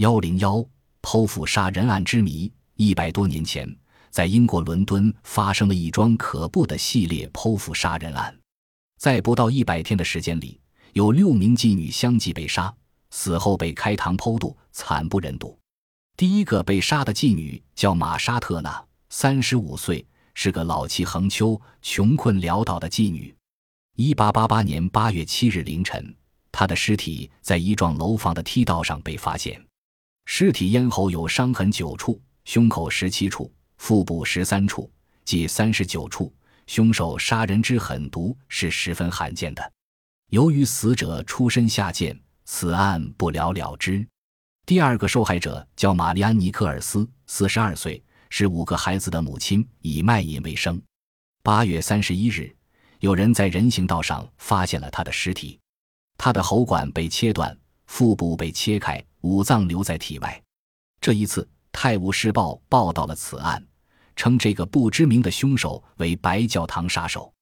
幺零幺剖腹杀人案之谜。一百多年前，在英国伦敦发生了一桩可怖的系列剖腹杀人案。在不到一百天的时间里，有六名妓女相继被杀，死后被开膛剖肚，惨不忍睹。第一个被杀的妓女叫玛莎特娜，三十五岁，是个老气横秋、穷困潦倒的妓女。一八八八年八月七日凌晨，她的尸体在一幢楼房的梯道上被发现，尸体咽喉有伤痕九处。胸口十七处，腹部十三处，计三十九处。凶手杀人之狠毒是十分罕见的。由于死者出身下贱，此案不了了之。第二个受害者叫玛丽安·尼克尔斯，四十二岁，是五个孩子的母亲，以卖淫为生。八月三十一日，有人在人行道上发现了他的尸体，他的喉管被切断，腹部被切开，五脏留在体外。这一次。《泰晤士报》报道了此案，称这个不知名的凶手为白教堂杀手。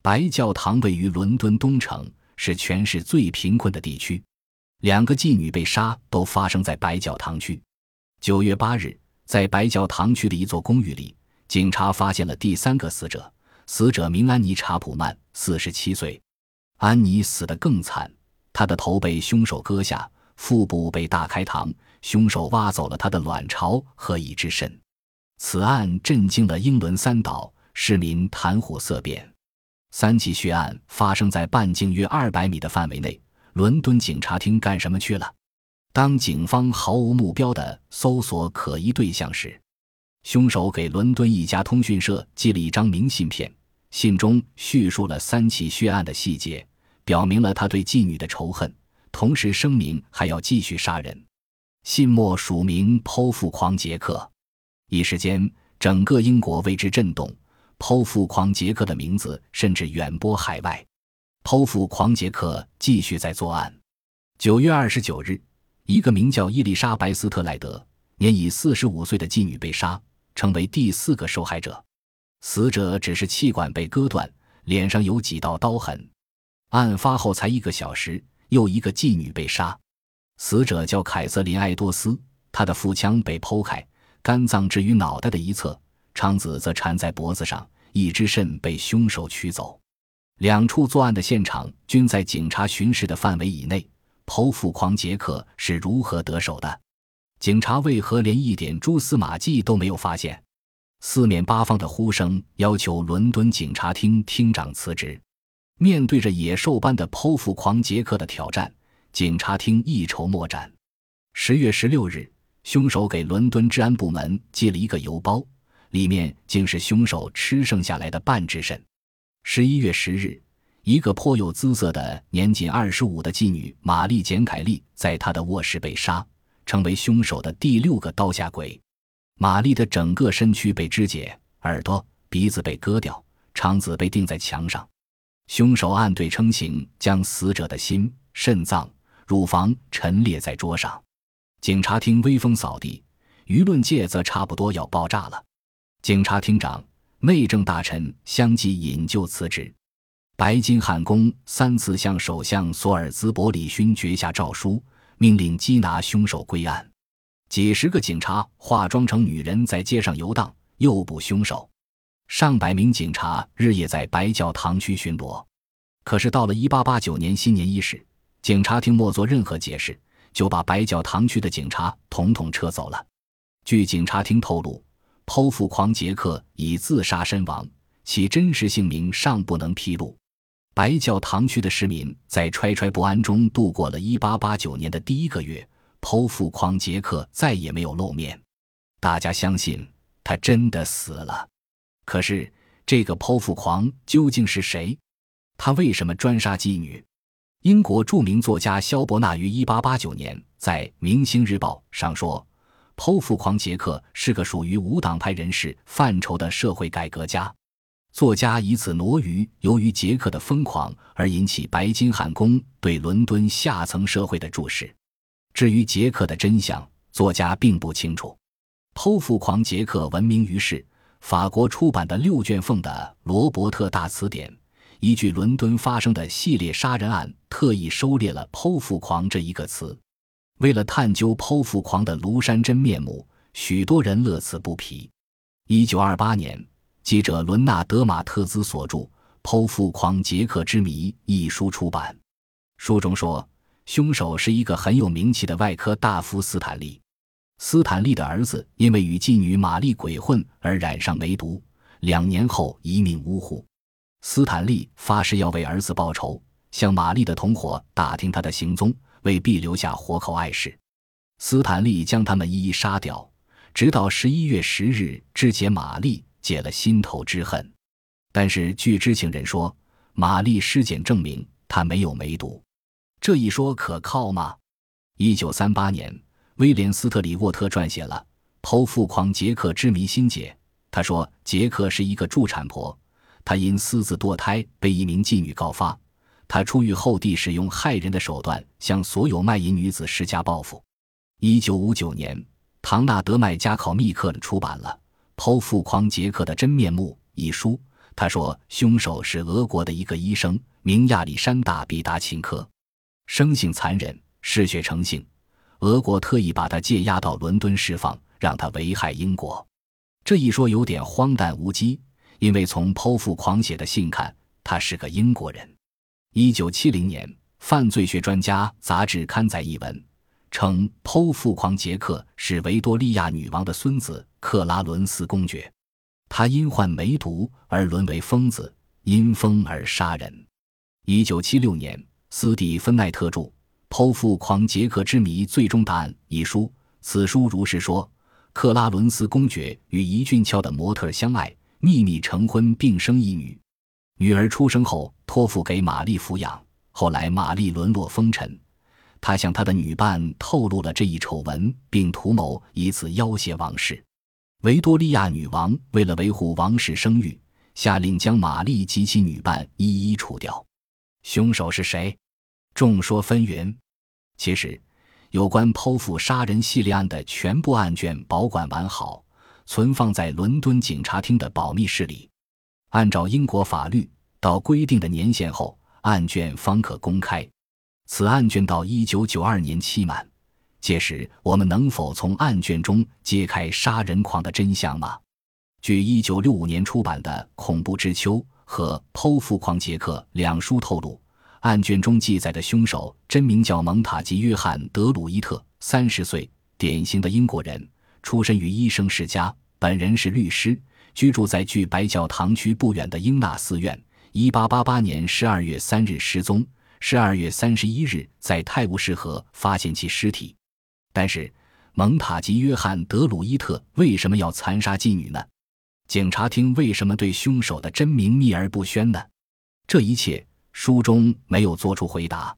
白教堂位于伦敦东城，是全市最贫困的地区。两个妓女被杀都发生在白教堂区。九月八日，在白教堂区的一座公寓里，警察发现了第三个死者。死者名安妮·查普曼，四十七岁。安妮死得更惨，她的头被凶手割下，腹部被大开膛。凶手挖走了他的卵巢和一只肾，此案震惊了英伦三岛，市民谈虎色变。三起血案发生在半径约二百米的范围内，伦敦警察厅干什么去了？当警方毫无目标的搜索可疑对象时，凶手给伦敦一家通讯社寄了一张明信片，信中叙述了三起血案的细节，表明了他对妓女的仇恨，同时声明还要继续杀人。信末署名“剖腹狂杰克”，一时间，整个英国为之震动。剖腹狂杰克的名字甚至远播海外。剖腹狂杰克继续在作案。九月二十九日，一个名叫伊丽莎白·斯特莱德，年已四十五岁的妓女被杀，成为第四个受害者。死者只是气管被割断，脸上有几道刀痕。案发后才一个小时，又一个妓女被杀。死者叫凯瑟琳·埃多斯，她的腹腔被剖开，肝脏置于脑袋的一侧，肠子则缠在脖子上，一只肾被凶手取走。两处作案的现场均在警察巡视的范围以内。剖腹狂杰克是如何得手的？警察为何连一点蛛丝马迹都没有发现？四面八方的呼声要求伦敦警察厅厅长辞职。面对着野兽般的剖腹狂杰克的挑战。警察厅一筹莫展。十月十六日，凶手给伦敦治安部门寄了一个邮包，里面竟是凶手吃剩下来的半只肾。十一月十日，一个颇有姿色的年仅二十五的妓女玛丽简凯利在她的卧室被杀，成为凶手的第六个刀下鬼。玛丽的整个身躯被肢解，耳朵、鼻子被割掉，肠子被钉在墙上。凶手按对称型将死者的心、肾脏。乳房陈列在桌上，警察厅威风扫地，舆论界则差不多要爆炸了。警察厅长、内政大臣相继引咎辞职。白金汉宫三次向首相索尔兹伯里勋爵下诏书，命令缉拿凶手归案。几十个警察化妆成女人在街上游荡，诱捕凶手。上百名警察日夜在白教堂区巡逻。可是到了1889年新年伊始。警察厅没做任何解释，就把白教堂区的警察统统撤走了。据警察厅透露，剖腹狂杰克已自杀身亡，其真实姓名尚不能披露。白教堂区的市民在揣揣不安中度过了1889年的第一个月。剖腹狂杰克再也没有露面，大家相信他真的死了。可是，这个剖腹狂究竟是谁？他为什么专杀妓女？英国著名作家萧伯纳于1889年在《明星日报》上说：“剖腹狂杰克是个属于无党派人士范畴的社会改革家。”作家以此挪于由于杰克的疯狂而引起白金汉宫对伦敦下层社会的注视。至于杰克的真相，作家并不清楚。剖腹狂杰克闻名于世，法国出版的六卷奉的《罗伯特大词典》。依据伦敦发生的系列杀人案，特意收列了“剖腹狂”这一个词。为了探究剖腹狂的庐山真面目，许多人乐此不疲。一九二八年，记者伦纳德·马特兹所著《剖腹狂杰克之谜》一书出版，书中说，凶手是一个很有名气的外科大夫斯坦利。斯坦利的儿子因为与妓女玛丽鬼混而染上梅毒，两年后一命呜呼。斯坦利发誓要为儿子报仇，向玛丽的同伙打听他的行踪。为必留下活口碍事，斯坦利将他们一一杀掉，直到十一月十日肢解玛丽，解了心头之恨。但是据知情人说，玛丽尸检证明她没有梅毒，这一说可靠吗？一九三八年，威廉斯特里沃特撰写了《剖腹狂杰克之谜心解》，他说杰克是一个助产婆，他因私自堕胎被一名妓女告发。他出狱后，地使用害人的手段向所有卖淫女子施加报复。一九五九年，唐纳德·麦加考密克出版了《剖腹狂杰克的真面目》一书。他说，凶手是俄国的一个医生，名亚历山大·比达琴科，生性残忍，嗜血成性。俄国特意把他借押到伦敦释放，让他危害英国。这一说有点荒诞无稽，因为从剖腹狂写的信看，他是个英国人。一九七零年，犯罪学专家杂志刊载一文，称剖腹狂杰克是维多利亚女王的孙子克拉伦斯公爵，他因患梅毒而沦为疯子，因疯而杀人。一九七六年，斯蒂芬奈特著《剖腹狂杰克之谜：最终答案》一书，此书如实说，克拉伦斯公爵与一俊俏的模特相爱，秘密成婚，并生一女。女儿出生后，托付给玛丽抚养。后来，玛丽沦落风尘，他向他的女伴透露了这一丑闻，并图谋以此要挟王室。维多利亚女王为了维护王室声誉，下令将玛丽及其女伴一一除掉。凶手是谁？众说纷纭。其实，有关剖腹杀人系列案的全部案卷保管完好，存放在伦敦警察厅的保密室里。按照英国法律，到规定的年限后，案卷方可公开。此案卷到一九九二年期满，届时我们能否从案卷中揭开杀人狂的真相吗？据一九六五年出版的《恐怖之秋》和《剖腹狂杰克》两书透露，案卷中记载的凶手真名叫蒙塔吉·约翰·德鲁伊特，三十岁，典型的英国人，出身于医生世家，本人是律师。居住在距白教堂区不远的英纳寺院。一八八八年十二月三日失踪，十二月三十一日在泰晤士河发现其尸体。但是，蒙塔吉·约翰·德鲁伊特为什么要残杀妓女呢？警察厅为什么对凶手的真名秘而不宣呢？这一切书中没有做出回答。